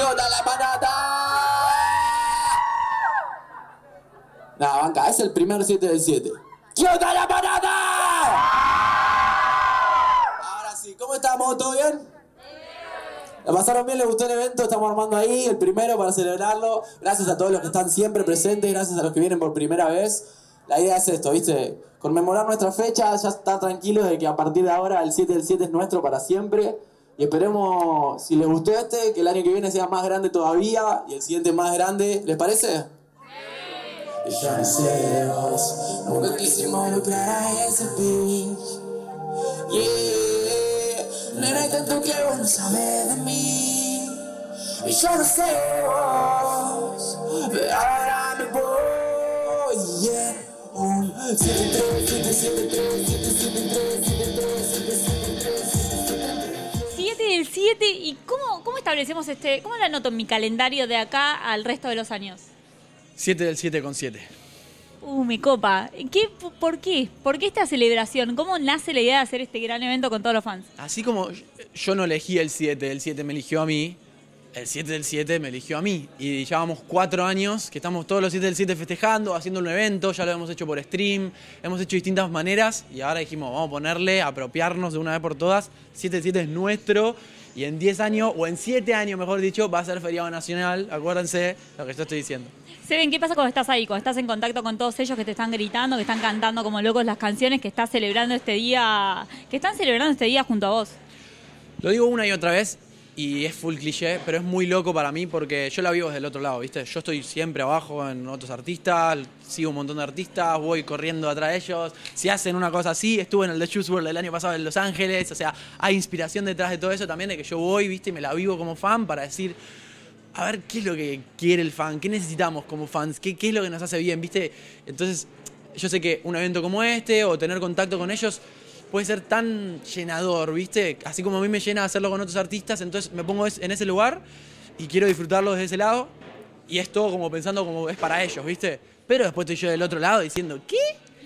¿Qué onda la manada? Nah, banca, es el primer 7 del 7. ¿Qué onda la manada? Ahora sí, ¿cómo estamos? ¿Todo bien? ¿La pasaron bien? ¿Les gustó el evento? Estamos armando ahí el primero para celebrarlo. Gracias a todos los que están siempre presentes, gracias a los que vienen por primera vez. La idea es esto, ¿viste? Conmemorar nuestra fecha, ya estar tranquilos de que a partir de ahora el 7 del 7 es nuestro para siempre. Y esperemos, si les gustó este, que el año que viene sea más grande todavía y el siguiente más grande. ¿Les parece? Yeah, un 7, 3, 7, 7, 3, 7, 7, 3, 7 del 7 y cómo, cómo establecemos este, cómo lo anoto en mi calendario de acá al resto de los años. 7 del 7 con 7. Uh, me copa. ¿Qué, ¿Por qué? ¿Por qué esta celebración? ¿Cómo nace la idea de hacer este gran evento con todos los fans? Así como yo no elegí el 7, el 7 me eligió a mí, el 7 del 7 me eligió a mí. Y llevamos cuatro años que estamos todos los 7 del 7 festejando, haciendo un evento, ya lo hemos hecho por stream, hemos hecho distintas maneras y ahora dijimos, vamos a ponerle, apropiarnos de una vez por todas, 7 del 7 es nuestro y en 10 años, o en 7 años mejor dicho, va a ser feriado nacional, acuérdense lo que yo estoy diciendo. Seben, ¿qué pasa cuando estás ahí? Cuando estás en contacto con todos ellos que te están gritando, que están cantando como locos las canciones, que estás celebrando este día, que están celebrando este día junto a vos. Lo digo una y otra vez y es full cliché, pero es muy loco para mí porque yo la vivo desde el otro lado, ¿viste? Yo estoy siempre abajo en otros artistas, sigo un montón de artistas, voy corriendo atrás de ellos. Si hacen una cosa así, estuve en el The Juice World el año pasado en Los Ángeles, o sea, hay inspiración detrás de todo eso también, de que yo voy, ¿viste? Y me la vivo como fan para decir, a ver qué es lo que quiere el fan, qué necesitamos como fans, qué, qué es lo que nos hace bien, ¿viste? Entonces, yo sé que un evento como este o tener contacto con ellos puede ser tan llenador, ¿viste? Así como a mí me llena hacerlo con otros artistas, entonces me pongo en ese lugar y quiero disfrutarlo desde ese lado y es todo como pensando como es para ellos, ¿viste? Pero después estoy yo del otro lado diciendo, ¿qué?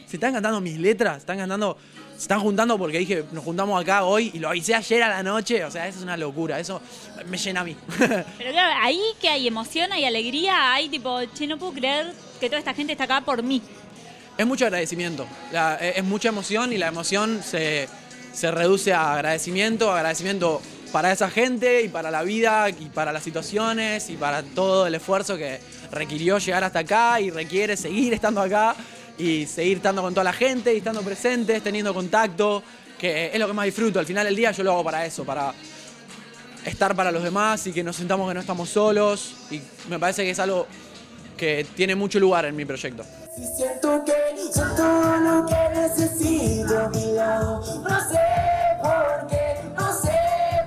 ¿Se están cantando mis letras? ¿Se están cantando? ¿Se están juntando porque dije, nos juntamos acá hoy y lo hice ayer a la noche? O sea, eso es una locura, eso me llena a mí. Pero claro, ahí que hay emoción, hay alegría, hay tipo, che, no puedo creer que toda esta gente está acá por mí. Es mucho agradecimiento, la- es mucha emoción y la emoción se, se reduce a agradecimiento, agradecimiento para esa gente y para la vida y para las situaciones y para todo el esfuerzo que requirió llegar hasta acá y requiere seguir estando acá y seguir estando con toda la gente y estando presentes, teniendo contacto, que es lo que más disfruto. Al final del día yo lo hago para eso, para estar para los demás y que nos sentamos que no estamos solos y me parece que es algo que tiene mucho lugar en mi proyecto. Necesito a mi lado. No sé por qué, no sé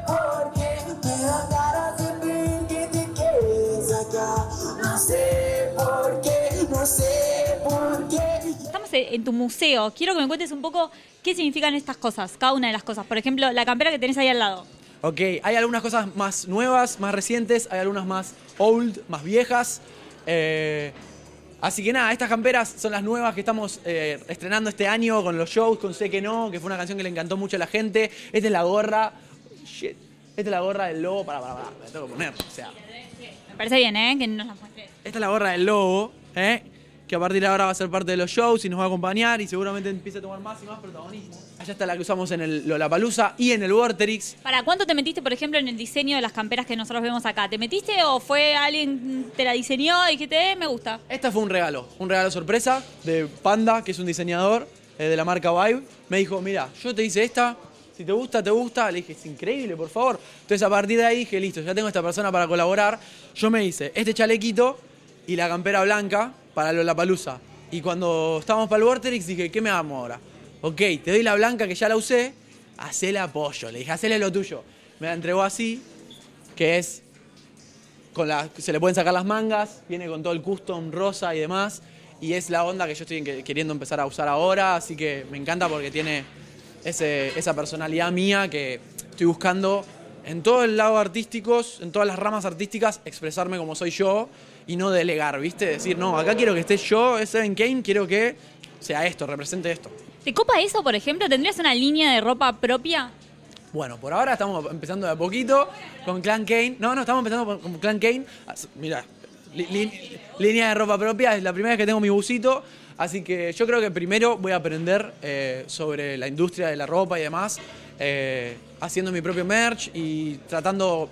por qué. Me da ganas de pedir que te quedes acá. No sé por qué, no sé por qué. Estamos en en tu museo. Quiero que me cuentes un poco qué significan estas cosas, cada una de las cosas. Por ejemplo, la campera que tenés ahí al lado. Ok, hay algunas cosas más nuevas, más recientes, hay algunas más old, más viejas. Eh, así que nada, estas camperas son las nuevas que estamos eh, estrenando este año con los shows, con Sé que no, que fue una canción que le encantó mucho a la gente. Esta es la gorra. Shit. Esta es la gorra del lobo. Para, para, para, me la tengo que poner. O sea, Me parece bien, ¿eh? Que nos la muestres. esta es la gorra del lobo, ¿eh? Que a partir de ahora va a ser parte de los shows y nos va a acompañar y seguramente empiece a tomar más y más protagonismo. Allá está la que usamos en el Lollapalooza y en el Vorterix. ¿Para cuánto te metiste, por ejemplo, en el diseño de las camperas que nosotros vemos acá? ¿Te metiste o fue alguien te la diseñó y dijiste, eh, me gusta? Esta fue un regalo, un regalo sorpresa de Panda, que es un diseñador eh, de la marca Vibe. Me dijo, mira, yo te hice esta, si te gusta, te gusta. Le dije, es increíble, por favor. Entonces a partir de ahí dije, listo, ya tengo esta persona para colaborar. Yo me hice este chalequito y la campera blanca para la palusa. Y cuando estábamos para el Vorterix dije, ¿qué me hago ahora? Ok, te doy la blanca que ya la usé, hacele apoyo. Le dije, hacele lo tuyo. Me la entregó así, que es con la, se le pueden sacar las mangas, viene con todo el custom rosa y demás, y es la onda que yo estoy que- queriendo empezar a usar ahora, así que me encanta porque tiene ese- esa personalidad mía que estoy buscando en todo el lado artísticos, en todas las ramas artísticas, expresarme como soy yo y no delegar, ¿viste? Decir, no, acá quiero que esté yo, es Seven Kane, quiero que sea esto, represente esto. ¿Te copa eso, por ejemplo? ¿Tendrías una línea de ropa propia? Bueno, por ahora estamos empezando de a poquito con Clan Kane. No, no, estamos empezando con, Clan Kane. Li- línea de ropa propia, es la primera vez que tengo mi busito. Así que yo creo que primero voy a aprender eh, sobre la industria de la ropa y demás, eh, haciendo mi propio merch y tratando,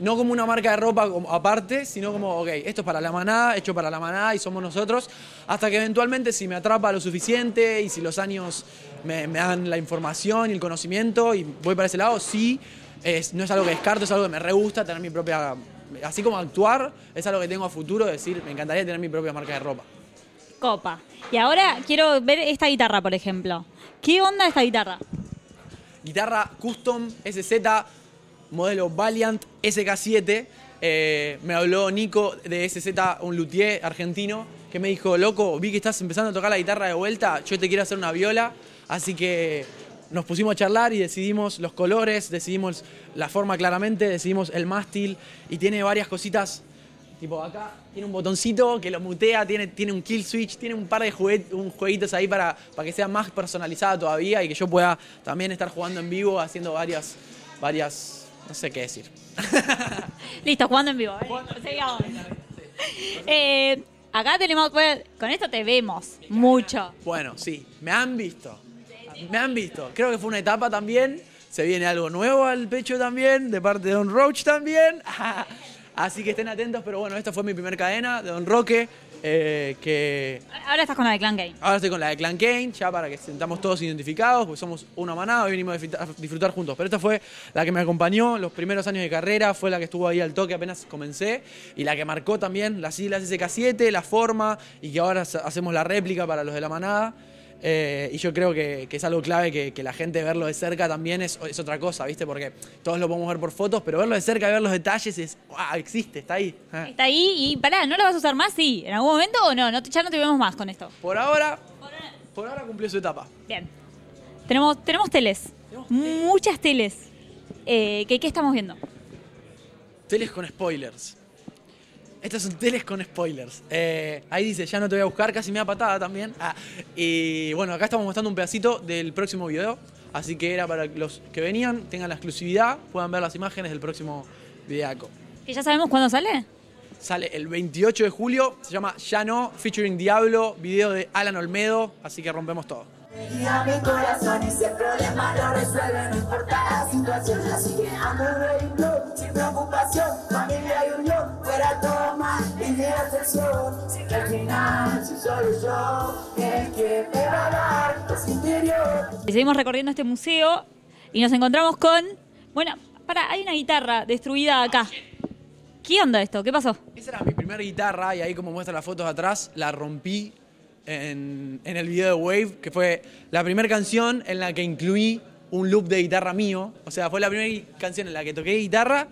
no como una marca de ropa aparte, sino como, ok, esto es para la manada, hecho para la manada y somos nosotros, hasta que eventualmente si me atrapa lo suficiente y si los años me, me dan la información y el conocimiento y voy para ese lado, sí, es, no es algo que descarto, es algo que me re gusta tener mi propia, así como actuar, es algo que tengo a futuro, decir, me encantaría tener mi propia marca de ropa. Copa. Y ahora quiero ver esta guitarra, por ejemplo. ¿Qué onda esta guitarra? Guitarra custom SZ, modelo Valiant SK7. Eh, me habló Nico de SZ, un luthier argentino, que me dijo, loco, vi que estás empezando a tocar la guitarra de vuelta, yo te quiero hacer una viola, así que nos pusimos a charlar y decidimos los colores, decidimos la forma claramente, decidimos el mástil y tiene varias cositas Tipo, acá tiene un botoncito que lo mutea, tiene, tiene un kill switch, tiene un par de juguet- un jueguitos ahí para, para que sea más personalizada todavía y que yo pueda también estar jugando en vivo, haciendo varias, varias, no sé qué decir. Listo, jugando en vivo. ¿eh? Sigamos. Eh, acá tenemos, pues, con esto te vemos mucho. Bueno, sí, me han visto. Me han visto. Creo que fue una etapa también. Se viene algo nuevo al pecho también, de parte de Don Roach también. Así que estén atentos, pero bueno, esta fue mi primer cadena de Don Roque, eh, que Ahora estás con la de Clan Game. Ahora estoy con la de Clan Kane, ya para que sentamos todos identificados, porque somos una manada y venimos a disfrutar, juntos. Pero esta fue la que me acompañó los primeros años de carrera, fue la que estuvo ahí al toque apenas comencé, y la que marcó también las siglas SK7, la forma, y que ahora ha- hacemos la réplica para los de la manada. Eh, y yo creo que, que es algo clave que, que la gente verlo de cerca también es, es otra cosa, ¿viste? Porque todos lo podemos ver por fotos, pero verlo de cerca, ver los detalles es, ¡wow! Existe, está ahí. Ah. Está ahí y pará, ¿no la vas a usar más? Sí. ¿En algún momento o no? no ya no te vemos más con esto. Por ahora, por ahora cumplió su etapa. Bien. Tenemos, tenemos teles. Muchas teles. Eh, ¿qué, ¿Qué estamos viendo? Teles con spoilers. Estas son teles con spoilers. Eh, ahí dice, ya no te voy a buscar, casi me da patada también. Ah, y bueno, acá estamos mostrando un pedacito del próximo video. Así que era para que los que venían tengan la exclusividad, puedan ver las imágenes del próximo videaco. ¿Que ya sabemos cuándo sale? Sale el 28 de julio, se llama Ya no, featuring Diablo, video de Alan Olmedo, así que rompemos todo. Guía mi corazón y si el problema lo resuelve, no importa la situación. Así que ando línea de sección. Sé que al final, si solo yo, el que me va a dar los interior. Y seguimos recorriendo este museo y nos encontramos con. Bueno, para, hay una guitarra destruida acá. ¿Qué onda esto? ¿Qué pasó? Esa era mi primera guitarra y ahí como muestra las fotos de atrás, la rompí en, en el video de Wave, que fue la primera canción en la que incluí un loop de guitarra mío. O sea, fue la primera canción en la que toqué guitarra.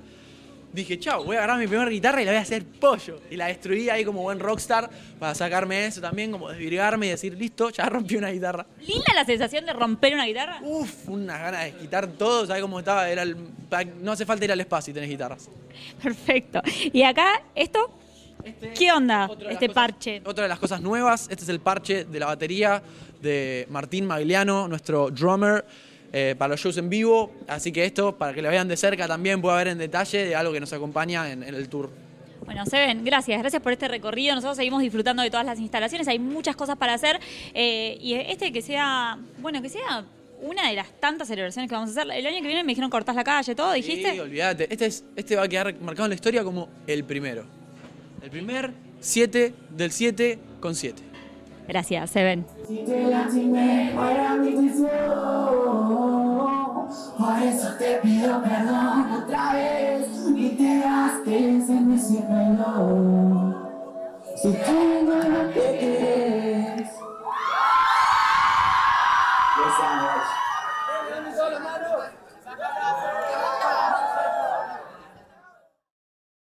Dije, chao, voy a agarrar mi primera guitarra y la voy a hacer pollo. Y la destruí ahí como buen rockstar para sacarme eso también, como desvirgarme y decir, listo, ya rompí una guitarra. ¿Linda la sensación de romper una guitarra? Uf, unas ganas de quitar todo, ¿sabes cómo estaba? Era el- no hace falta ir al espacio si tenés guitarras. Perfecto. Y acá, esto, ¿qué onda? Este cosas- parche. Otra de las cosas nuevas, este es el parche de la batería de Martín Magliano, nuestro drummer, eh, para los shows en vivo. Así que esto, para que lo vean de cerca también, pueda ver en detalle de algo que nos acompaña en, en el tour. Bueno, Seven, gracias, gracias por este recorrido. Nosotros seguimos disfrutando de todas las instalaciones, hay muchas cosas para hacer. eh, y este que sea, bueno, que sea una de las tantas celebraciones que vamos a hacer. El año que viene me dijeron cortás la calle, todo, dijiste. Sí, olvídate. Este, es, este va a quedar marcado en la historia como el primero. El primer 7 del 7 con 7. Gracias, Seven. Mi. Por eso te pido perdón otra vez. Y te gastes en decírmelo. Si tú